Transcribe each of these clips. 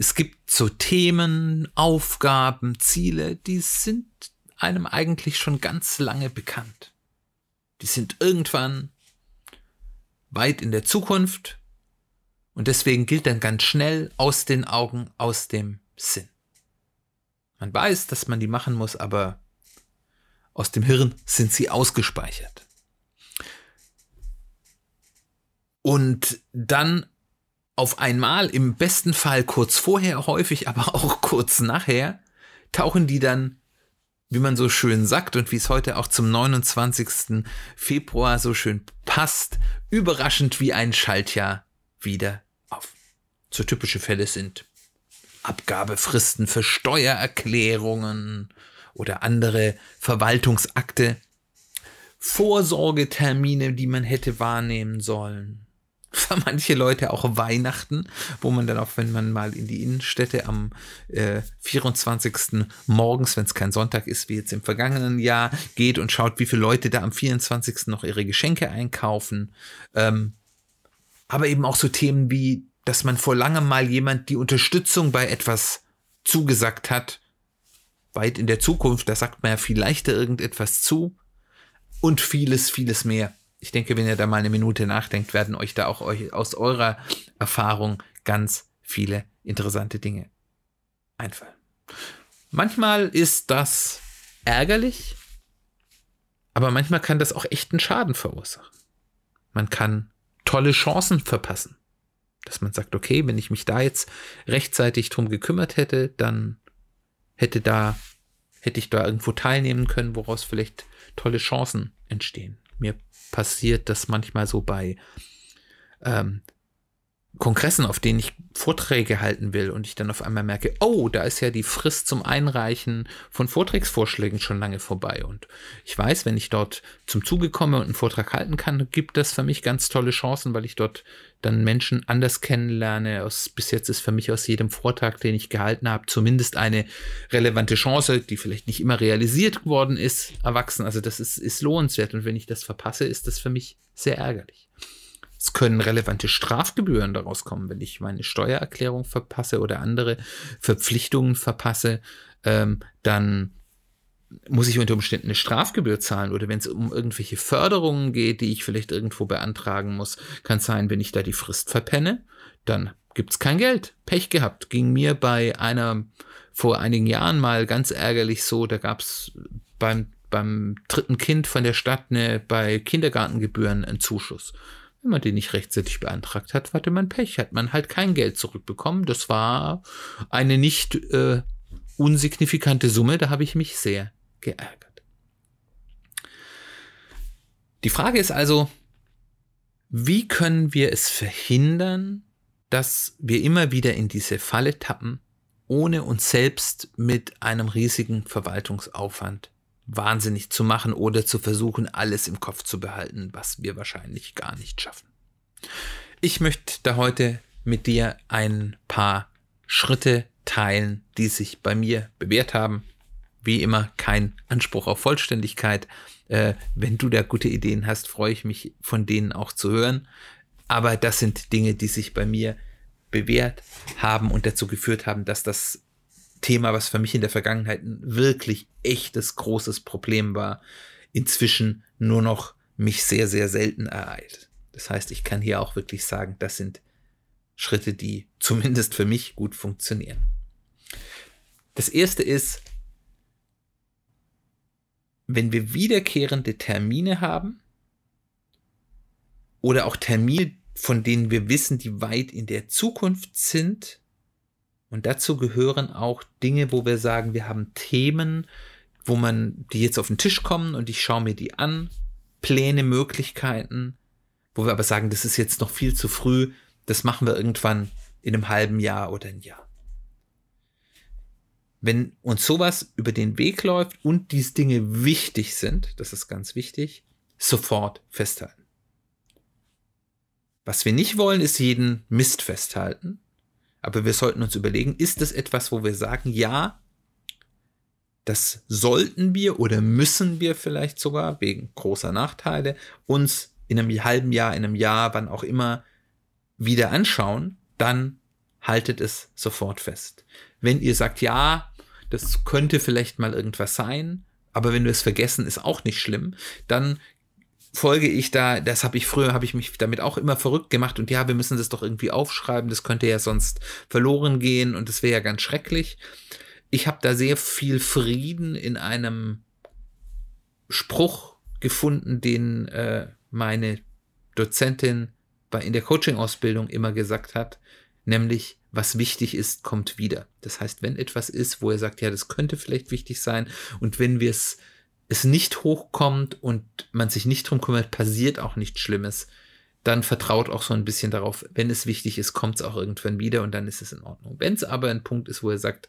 Es gibt so Themen, Aufgaben, Ziele, die sind einem eigentlich schon ganz lange bekannt. Die sind irgendwann weit in der Zukunft und deswegen gilt dann ganz schnell aus den Augen, aus dem Sinn. Man weiß, dass man die machen muss, aber aus dem Hirn sind sie ausgespeichert. Und dann auf einmal, im besten Fall kurz vorher, häufig aber auch kurz nachher, tauchen die dann, wie man so schön sagt und wie es heute auch zum 29. Februar so schön passt, überraschend wie ein Schaltjahr wieder auf. So typische Fälle sind Abgabefristen für Steuererklärungen oder andere Verwaltungsakte, Vorsorgetermine, die man hätte wahrnehmen sollen, für manche Leute auch Weihnachten, wo man dann auch, wenn man mal in die Innenstädte am äh, 24. morgens, wenn es kein Sonntag ist, wie jetzt im vergangenen Jahr, geht und schaut, wie viele Leute da am 24. noch ihre Geschenke einkaufen. Ähm, aber eben auch so Themen wie, dass man vor langem mal jemand die Unterstützung bei etwas zugesagt hat, weit in der Zukunft, da sagt man ja viel leichter irgendetwas zu und vieles, vieles mehr ich denke, wenn ihr da mal eine Minute nachdenkt, werden euch da auch euch aus eurer Erfahrung ganz viele interessante Dinge einfallen. Manchmal ist das ärgerlich, aber manchmal kann das auch echten Schaden verursachen. Man kann tolle Chancen verpassen. Dass man sagt, okay, wenn ich mich da jetzt rechtzeitig drum gekümmert hätte, dann hätte da, hätte ich da irgendwo teilnehmen können, woraus vielleicht tolle Chancen entstehen. Mir passiert das manchmal so bei ähm, Kongressen, auf denen ich Vorträge halten will und ich dann auf einmal merke, oh, da ist ja die Frist zum Einreichen von Vortragsvorschlägen schon lange vorbei. Und ich weiß, wenn ich dort zum Zuge komme und einen Vortrag halten kann, gibt das für mich ganz tolle Chancen, weil ich dort dann Menschen anders kennenlerne. Aus, bis jetzt ist für mich aus jedem Vortrag, den ich gehalten habe, zumindest eine relevante Chance, die vielleicht nicht immer realisiert worden ist, erwachsen. Also das ist, ist lohnenswert. Und wenn ich das verpasse, ist das für mich sehr ärgerlich. Es können relevante Strafgebühren daraus kommen, wenn ich meine Steuererklärung verpasse oder andere Verpflichtungen verpasse, ähm, dann muss ich unter Umständen eine Strafgebühr zahlen oder wenn es um irgendwelche Förderungen geht, die ich vielleicht irgendwo beantragen muss, kann es sein, wenn ich da die Frist verpenne, dann gibt es kein Geld. Pech gehabt. Ging mir bei einer vor einigen Jahren mal ganz ärgerlich so, da gab es beim, beim dritten Kind von der Stadt eine, bei Kindergartengebühren einen Zuschuss. Wenn man den nicht rechtzeitig beantragt hat, hatte man Pech, hat man halt kein Geld zurückbekommen. Das war eine nicht äh, unsignifikante Summe, da habe ich mich sehr geärgert. Die Frage ist also, wie können wir es verhindern, dass wir immer wieder in diese Falle tappen, ohne uns selbst mit einem riesigen Verwaltungsaufwand wahnsinnig zu machen oder zu versuchen, alles im Kopf zu behalten, was wir wahrscheinlich gar nicht schaffen. Ich möchte da heute mit dir ein paar Schritte teilen, die sich bei mir bewährt haben. Wie immer kein Anspruch auf Vollständigkeit. Äh, wenn du da gute Ideen hast, freue ich mich von denen auch zu hören. Aber das sind Dinge, die sich bei mir bewährt haben und dazu geführt haben, dass das Thema, was für mich in der Vergangenheit ein wirklich echtes großes Problem war, inzwischen nur noch mich sehr, sehr selten ereilt. Das heißt, ich kann hier auch wirklich sagen, das sind Schritte, die zumindest für mich gut funktionieren. Das erste ist, wenn wir wiederkehrende Termine haben oder auch Termine, von denen wir wissen, die weit in der Zukunft sind, und dazu gehören auch Dinge, wo wir sagen, wir haben Themen, wo man, die jetzt auf den Tisch kommen und ich schaue mir die an, Pläne, Möglichkeiten, wo wir aber sagen, das ist jetzt noch viel zu früh, das machen wir irgendwann in einem halben Jahr oder ein Jahr. wenn uns sowas über den Weg läuft und diese Dinge wichtig sind, das ist ganz wichtig, sofort festhalten. Was wir nicht wollen, ist jeden Mist festhalten. Aber wir sollten uns überlegen, ist es etwas, wo wir sagen, ja, das sollten wir oder müssen wir vielleicht sogar wegen großer Nachteile uns in einem halben Jahr, in einem Jahr, wann auch immer wieder anschauen, dann haltet es sofort fest. Wenn ihr sagt, ja, das könnte vielleicht mal irgendwas sein, aber wenn wir es vergessen, ist auch nicht schlimm, dann folge ich da, das habe ich früher, habe ich mich damit auch immer verrückt gemacht und ja, wir müssen das doch irgendwie aufschreiben, das könnte ja sonst verloren gehen und das wäre ja ganz schrecklich. Ich habe da sehr viel Frieden in einem Spruch gefunden, den äh, meine Dozentin bei, in der Coaching-Ausbildung immer gesagt hat, nämlich was wichtig ist, kommt wieder. Das heißt, wenn etwas ist, wo er sagt, ja, das könnte vielleicht wichtig sein und wenn wir es es nicht hochkommt und man sich nicht drum kümmert, passiert auch nichts Schlimmes, dann vertraut auch so ein bisschen darauf, wenn es wichtig ist, kommt es auch irgendwann wieder und dann ist es in Ordnung. Wenn es aber ein Punkt ist, wo er sagt,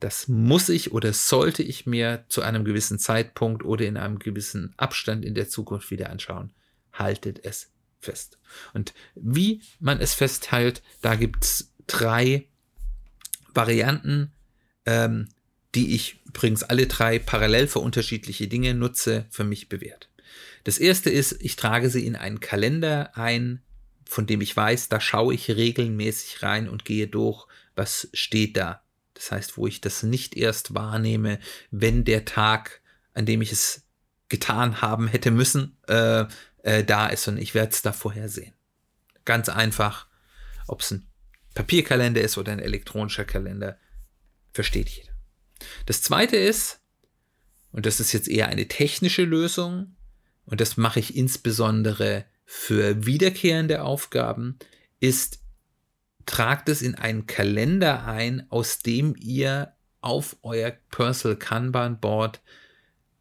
das muss ich oder sollte ich mir zu einem gewissen Zeitpunkt oder in einem gewissen Abstand in der Zukunft wieder anschauen, haltet es fest. Und wie man es festhält, da gibt es drei Varianten. Ähm, die ich übrigens alle drei parallel für unterschiedliche Dinge nutze, für mich bewährt. Das erste ist, ich trage sie in einen Kalender ein, von dem ich weiß, da schaue ich regelmäßig rein und gehe durch, was steht da. Das heißt, wo ich das nicht erst wahrnehme, wenn der Tag, an dem ich es getan haben hätte müssen, äh, äh, da ist und ich werde es da vorher sehen. Ganz einfach, ob es ein Papierkalender ist oder ein elektronischer Kalender, versteht jeder. Das zweite ist, und das ist jetzt eher eine technische Lösung, und das mache ich insbesondere für wiederkehrende Aufgaben, ist, tragt es in einen Kalender ein, aus dem ihr auf euer Personal Kanban Board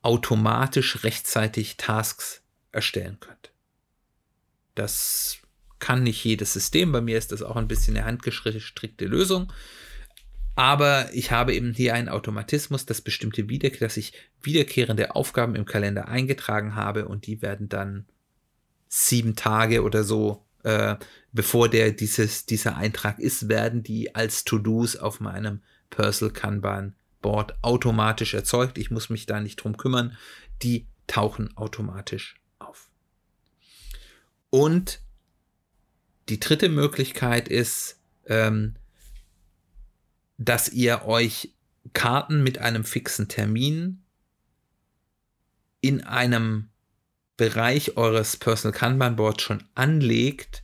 automatisch rechtzeitig Tasks erstellen könnt. Das kann nicht jedes System. Bei mir ist das auch ein bisschen eine handgestrickte Lösung. Aber ich habe eben hier einen Automatismus, dass bestimmte wieder, dass ich wiederkehrende Aufgaben im Kalender eingetragen habe und die werden dann sieben Tage oder so, äh, bevor der dieses, dieser Eintrag ist, werden die als To-Dos auf meinem Personal Kanban Board automatisch erzeugt. Ich muss mich da nicht drum kümmern. Die tauchen automatisch auf. Und die dritte Möglichkeit ist, ähm, dass ihr euch Karten mit einem fixen Termin in einem Bereich eures Personal Kanban Boards schon anlegt,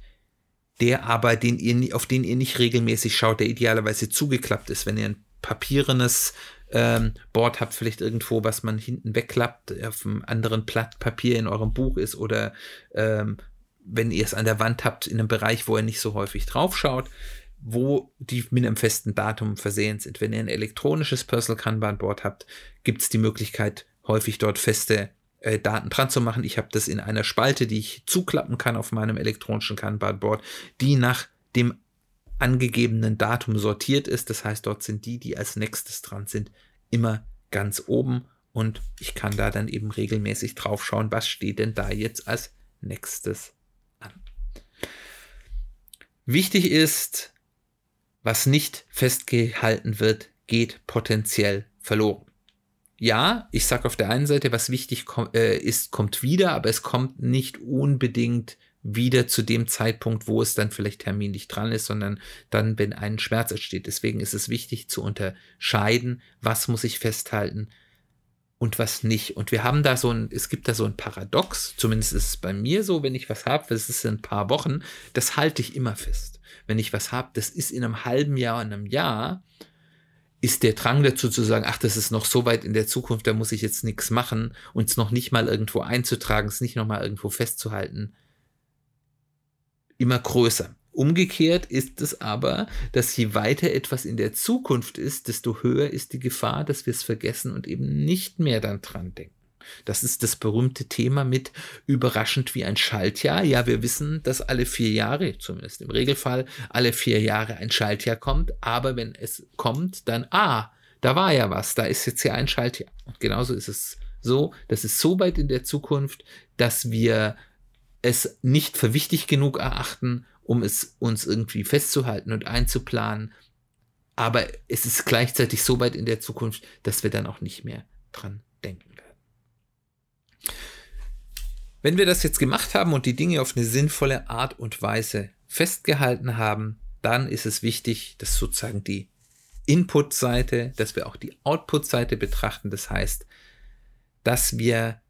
der aber den ihr, auf den ihr nicht regelmäßig schaut, der idealerweise zugeklappt ist. Wenn ihr ein papierenes ähm, Board habt, vielleicht irgendwo, was man hinten wegklappt, auf einem anderen Blatt Papier in eurem Buch ist oder ähm, wenn ihr es an der Wand habt, in einem Bereich, wo ihr nicht so häufig drauf schaut, wo die mit einem festen Datum versehen sind. Wenn ihr ein elektronisches Personal Kanban Board habt, gibt es die Möglichkeit, häufig dort feste äh, Daten dran zu machen. Ich habe das in einer Spalte, die ich zuklappen kann auf meinem elektronischen Kanban Board, die nach dem angegebenen Datum sortiert ist. Das heißt, dort sind die, die als nächstes dran sind, immer ganz oben und ich kann da dann eben regelmäßig drauf schauen, was steht denn da jetzt als nächstes an. Wichtig ist, was nicht festgehalten wird, geht potenziell verloren. Ja, ich sage auf der einen Seite, was wichtig äh, ist, kommt wieder, aber es kommt nicht unbedingt wieder zu dem Zeitpunkt, wo es dann vielleicht terminlich dran ist, sondern dann, wenn ein Schmerz entsteht. Deswegen ist es wichtig zu unterscheiden, was muss ich festhalten und was nicht. Und wir haben da so ein, es gibt da so ein Paradox, zumindest ist es bei mir so, wenn ich was habe, das ist in ein paar Wochen, das halte ich immer fest wenn ich was habe, das ist in einem halben Jahr, in einem Jahr, ist der Drang dazu zu sagen, ach, das ist noch so weit in der Zukunft, da muss ich jetzt nichts machen und es noch nicht mal irgendwo einzutragen, es nicht noch mal irgendwo festzuhalten, immer größer. Umgekehrt ist es aber, dass je weiter etwas in der Zukunft ist, desto höher ist die Gefahr, dass wir es vergessen und eben nicht mehr dann dran denken. Das ist das berühmte Thema mit überraschend wie ein Schaltjahr. Ja, wir wissen, dass alle vier Jahre, zumindest im Regelfall, alle vier Jahre ein Schaltjahr kommt. Aber wenn es kommt, dann, ah, da war ja was, da ist jetzt hier ein Schaltjahr. Und genauso ist es so, das ist so weit in der Zukunft, dass wir es nicht für wichtig genug erachten, um es uns irgendwie festzuhalten und einzuplanen. Aber es ist gleichzeitig so weit in der Zukunft, dass wir dann auch nicht mehr dran denken werden. Wenn wir das jetzt gemacht haben und die Dinge auf eine sinnvolle Art und Weise festgehalten haben, dann ist es wichtig, dass sozusagen die Input-Seite, dass wir auch die Output-Seite betrachten. Das heißt, dass wir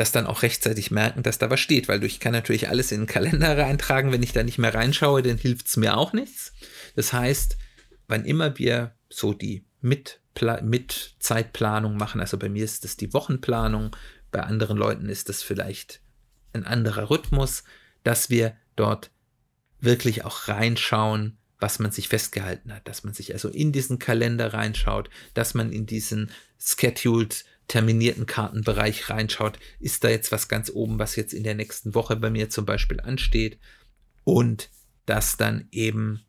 das dann auch rechtzeitig merken, dass da was steht, weil ich kann natürlich alles in den Kalender reintragen. Wenn ich da nicht mehr reinschaue, dann hilft es mir auch nichts. Das heißt, wann immer wir so die mit, mit Zeitplanung machen, also bei mir ist das die Wochenplanung, bei anderen Leuten ist das vielleicht ein anderer Rhythmus, dass wir dort wirklich auch reinschauen, was man sich festgehalten hat, dass man sich also in diesen Kalender reinschaut, dass man in diesen scheduled terminierten Kartenbereich reinschaut, ist da jetzt was ganz oben, was jetzt in der nächsten Woche bei mir zum Beispiel ansteht und das dann eben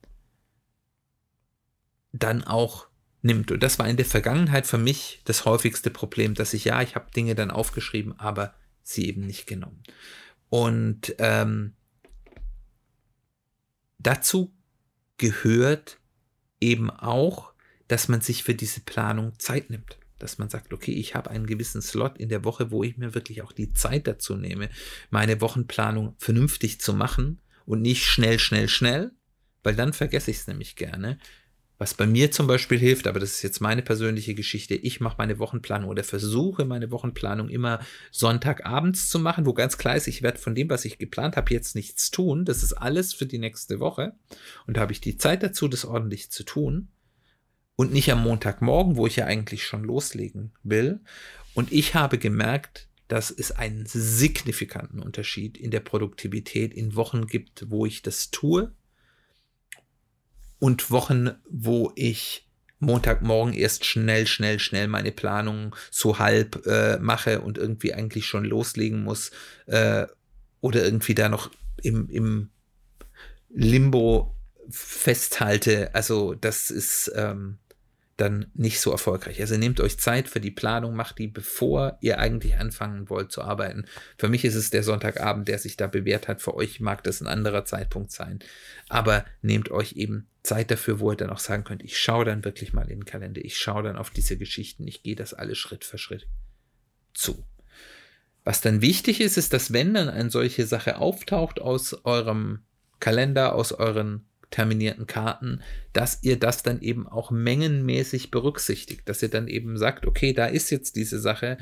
dann auch nimmt. Und das war in der Vergangenheit für mich das häufigste Problem, dass ich ja, ich habe Dinge dann aufgeschrieben, aber sie eben nicht genommen. Und ähm, dazu gehört eben auch, dass man sich für diese Planung Zeit nimmt. Dass man sagt, okay, ich habe einen gewissen Slot in der Woche, wo ich mir wirklich auch die Zeit dazu nehme, meine Wochenplanung vernünftig zu machen und nicht schnell, schnell, schnell, weil dann vergesse ich es nämlich gerne. Was bei mir zum Beispiel hilft, aber das ist jetzt meine persönliche Geschichte, ich mache meine Wochenplanung oder versuche meine Wochenplanung immer Sonntagabends zu machen, wo ganz klar ist, ich werde von dem, was ich geplant habe, jetzt nichts tun. Das ist alles für die nächste Woche. Und da habe ich die Zeit dazu, das ordentlich zu tun. Und nicht am Montagmorgen, wo ich ja eigentlich schon loslegen will. Und ich habe gemerkt, dass es einen signifikanten Unterschied in der Produktivität in Wochen gibt, wo ich das tue und Wochen, wo ich Montagmorgen erst schnell, schnell, schnell meine Planung so halb äh, mache und irgendwie eigentlich schon loslegen muss äh, oder irgendwie da noch im, im Limbo festhalte. Also das ist, ähm, dann nicht so erfolgreich. Also nehmt euch Zeit für die Planung, macht die, bevor ihr eigentlich anfangen wollt zu arbeiten. Für mich ist es der Sonntagabend, der sich da bewährt hat. Für euch mag das ein anderer Zeitpunkt sein. Aber nehmt euch eben Zeit dafür, wo ihr dann auch sagen könnt, ich schaue dann wirklich mal in den Kalender, ich schaue dann auf diese Geschichten, ich gehe das alles Schritt für Schritt zu. Was dann wichtig ist, ist, dass wenn dann eine solche Sache auftaucht aus eurem Kalender, aus euren terminierten Karten, dass ihr das dann eben auch mengenmäßig berücksichtigt, dass ihr dann eben sagt, okay, da ist jetzt diese Sache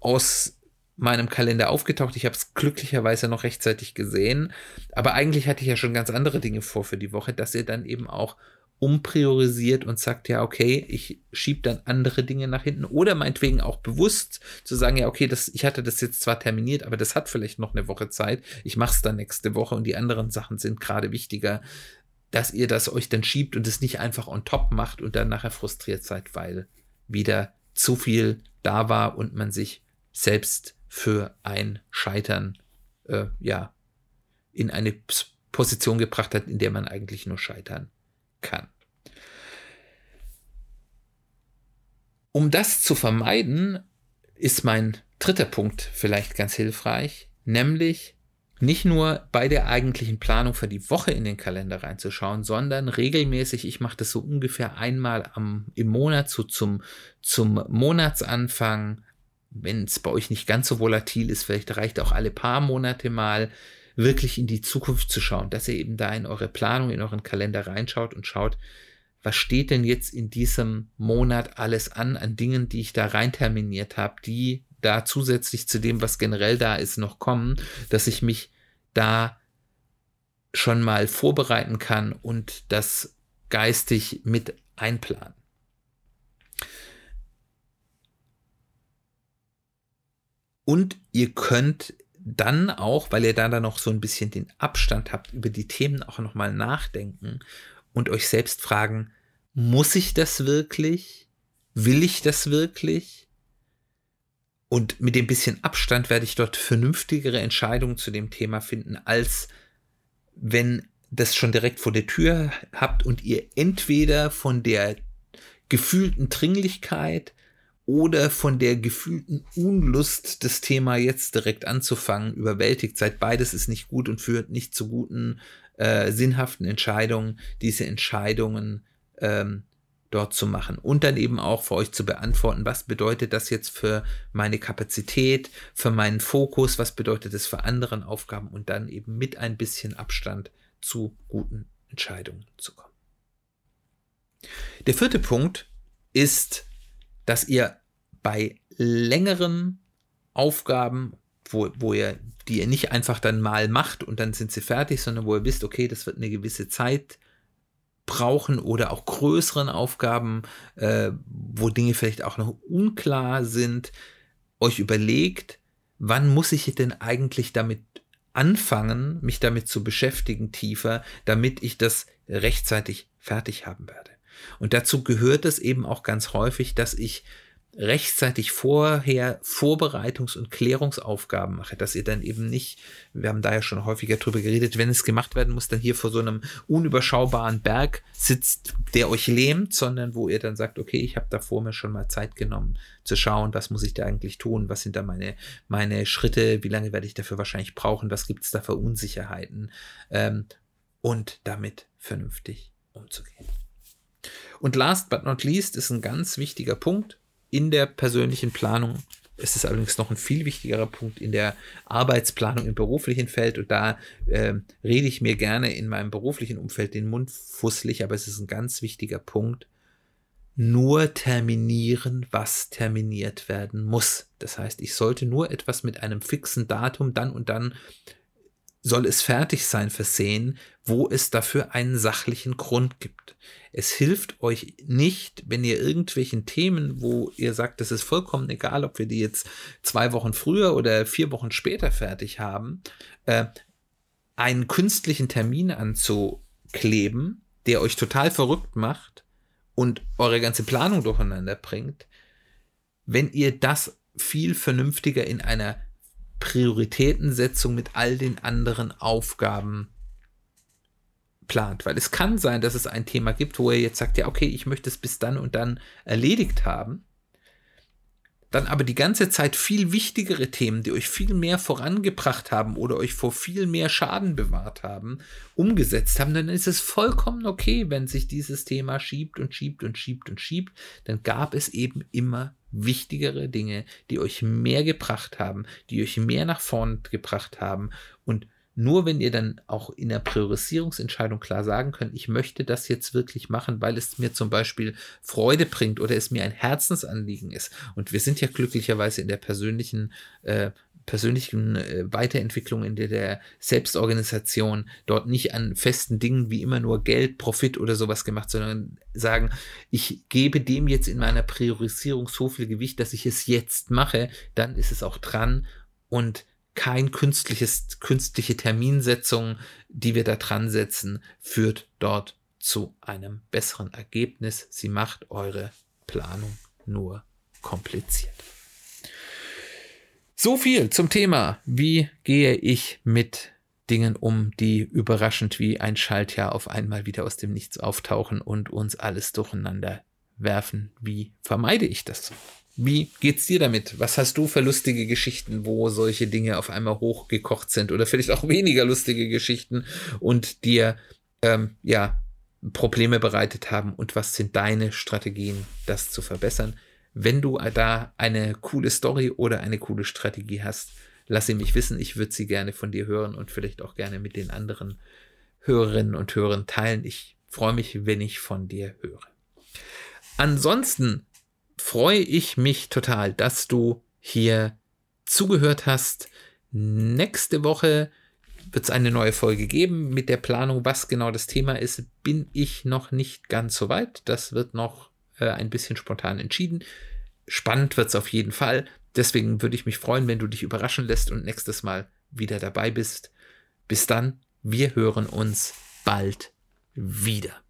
aus meinem Kalender aufgetaucht. Ich habe es glücklicherweise noch rechtzeitig gesehen, aber eigentlich hatte ich ja schon ganz andere Dinge vor für die Woche, dass ihr dann eben auch umpriorisiert und sagt, ja, okay, ich schiebe dann andere Dinge nach hinten oder meinetwegen auch bewusst zu sagen, ja, okay, das, ich hatte das jetzt zwar terminiert, aber das hat vielleicht noch eine Woche Zeit. Ich mache es dann nächste Woche und die anderen Sachen sind gerade wichtiger, dass ihr das euch dann schiebt und es nicht einfach on top macht und dann nachher frustriert seid, weil wieder zu viel da war und man sich selbst für ein Scheitern, äh, ja, in eine Position gebracht hat, in der man eigentlich nur scheitern kann. Um das zu vermeiden, ist mein dritter Punkt vielleicht ganz hilfreich, nämlich nicht nur bei der eigentlichen Planung für die Woche in den Kalender reinzuschauen, sondern regelmäßig, ich mache das so ungefähr einmal am, im Monat, so zum, zum Monatsanfang, wenn es bei euch nicht ganz so volatil ist, vielleicht reicht auch alle paar Monate mal, wirklich in die Zukunft zu schauen, dass ihr eben da in eure Planung, in euren Kalender reinschaut und schaut, was steht denn jetzt in diesem Monat alles an, an Dingen, die ich da rein terminiert habe, die da zusätzlich zu dem, was generell da ist, noch kommen, dass ich mich da schon mal vorbereiten kann und das geistig mit einplanen. Und ihr könnt dann auch, weil ihr da dann noch so ein bisschen den Abstand habt, über die Themen auch nochmal nachdenken und euch selbst fragen, muss ich das wirklich? Will ich das wirklich? Und mit dem bisschen Abstand werde ich dort vernünftigere Entscheidungen zu dem Thema finden, als wenn das schon direkt vor der Tür habt und ihr entweder von der gefühlten Dringlichkeit oder von der gefühlten Unlust, das Thema jetzt direkt anzufangen, überwältigt seid. Beides ist nicht gut und führt nicht zu guten, äh, sinnhaften Entscheidungen. Diese Entscheidungen ähm, dort zu machen und dann eben auch für euch zu beantworten, was bedeutet das jetzt für meine Kapazität, für meinen Fokus, was bedeutet es für anderen Aufgaben und dann eben mit ein bisschen Abstand zu guten Entscheidungen zu kommen. Der vierte Punkt ist, dass ihr bei längeren Aufgaben, wo, wo ihr, die ihr nicht einfach dann mal macht und dann sind sie fertig, sondern wo ihr wisst, okay, das wird eine gewisse Zeit brauchen oder auch größeren Aufgaben, äh, wo Dinge vielleicht auch noch unklar sind, euch überlegt, wann muss ich denn eigentlich damit anfangen, mich damit zu beschäftigen tiefer, damit ich das rechtzeitig fertig haben werde. Und dazu gehört es eben auch ganz häufig, dass ich rechtzeitig vorher Vorbereitungs- und Klärungsaufgaben mache, dass ihr dann eben nicht, wir haben da ja schon häufiger drüber geredet, wenn es gemacht werden muss, dann hier vor so einem unüberschaubaren Berg sitzt, der euch lähmt, sondern wo ihr dann sagt, okay, ich habe da vor mir schon mal Zeit genommen, zu schauen, was muss ich da eigentlich tun, was sind da meine, meine Schritte, wie lange werde ich dafür wahrscheinlich brauchen, was gibt es da für Unsicherheiten ähm, und damit vernünftig umzugehen. Und last but not least ist ein ganz wichtiger Punkt, in der persönlichen Planung. Es ist allerdings noch ein viel wichtigerer Punkt in der Arbeitsplanung im beruflichen Feld. Und da äh, rede ich mir gerne in meinem beruflichen Umfeld den Mund fusselig, aber es ist ein ganz wichtiger Punkt. Nur terminieren, was terminiert werden muss. Das heißt, ich sollte nur etwas mit einem fixen Datum dann und dann soll es fertig sein versehen, wo es dafür einen sachlichen Grund gibt. Es hilft euch nicht, wenn ihr irgendwelchen Themen, wo ihr sagt, es ist vollkommen egal, ob wir die jetzt zwei Wochen früher oder vier Wochen später fertig haben, äh, einen künstlichen Termin anzukleben, der euch total verrückt macht und eure ganze Planung durcheinander bringt, wenn ihr das viel vernünftiger in einer Prioritätensetzung mit all den anderen Aufgaben plant. Weil es kann sein, dass es ein Thema gibt, wo ihr jetzt sagt, ja, okay, ich möchte es bis dann und dann erledigt haben. Dann aber die ganze Zeit viel wichtigere Themen, die euch viel mehr vorangebracht haben oder euch vor viel mehr Schaden bewahrt haben, umgesetzt haben, dann ist es vollkommen okay, wenn sich dieses Thema schiebt und schiebt und schiebt und schiebt. Dann gab es eben immer wichtigere Dinge, die euch mehr gebracht haben, die euch mehr nach vorn gebracht haben. Und nur wenn ihr dann auch in der Priorisierungsentscheidung klar sagen könnt, ich möchte das jetzt wirklich machen, weil es mir zum Beispiel Freude bringt oder es mir ein Herzensanliegen ist. Und wir sind ja glücklicherweise in der persönlichen äh, persönlichen äh, Weiterentwicklung in der, der, Selbstorganisation dort nicht an festen Dingen wie immer nur Geld, Profit oder sowas gemacht, sondern sagen, ich gebe dem jetzt in meiner Priorisierung so viel Gewicht, dass ich es jetzt mache, dann ist es auch dran und kein künstliches, künstliche Terminsetzung, die wir da dran setzen, führt dort zu einem besseren Ergebnis. Sie macht eure Planung nur kompliziert. So viel zum Thema, wie gehe ich mit Dingen um, die überraschend wie ein Schaltjahr auf einmal wieder aus dem Nichts auftauchen und uns alles durcheinander werfen. Wie vermeide ich das? Wie geht's dir damit? Was hast du für lustige Geschichten, wo solche Dinge auf einmal hochgekocht sind oder vielleicht auch weniger lustige Geschichten und dir ähm, ja Probleme bereitet haben? Und was sind deine Strategien, das zu verbessern? Wenn du da eine coole Story oder eine coole Strategie hast, lass sie mich wissen. Ich würde sie gerne von dir hören und vielleicht auch gerne mit den anderen Hörerinnen und Hörern teilen. Ich freue mich, wenn ich von dir höre. Ansonsten freue ich mich total, dass du hier zugehört hast. Nächste Woche wird es eine neue Folge geben mit der Planung, was genau das Thema ist. Bin ich noch nicht ganz so weit. Das wird noch äh, ein bisschen spontan entschieden. Spannend wird es auf jeden Fall. Deswegen würde ich mich freuen, wenn du dich überraschen lässt und nächstes Mal wieder dabei bist. Bis dann, wir hören uns bald wieder.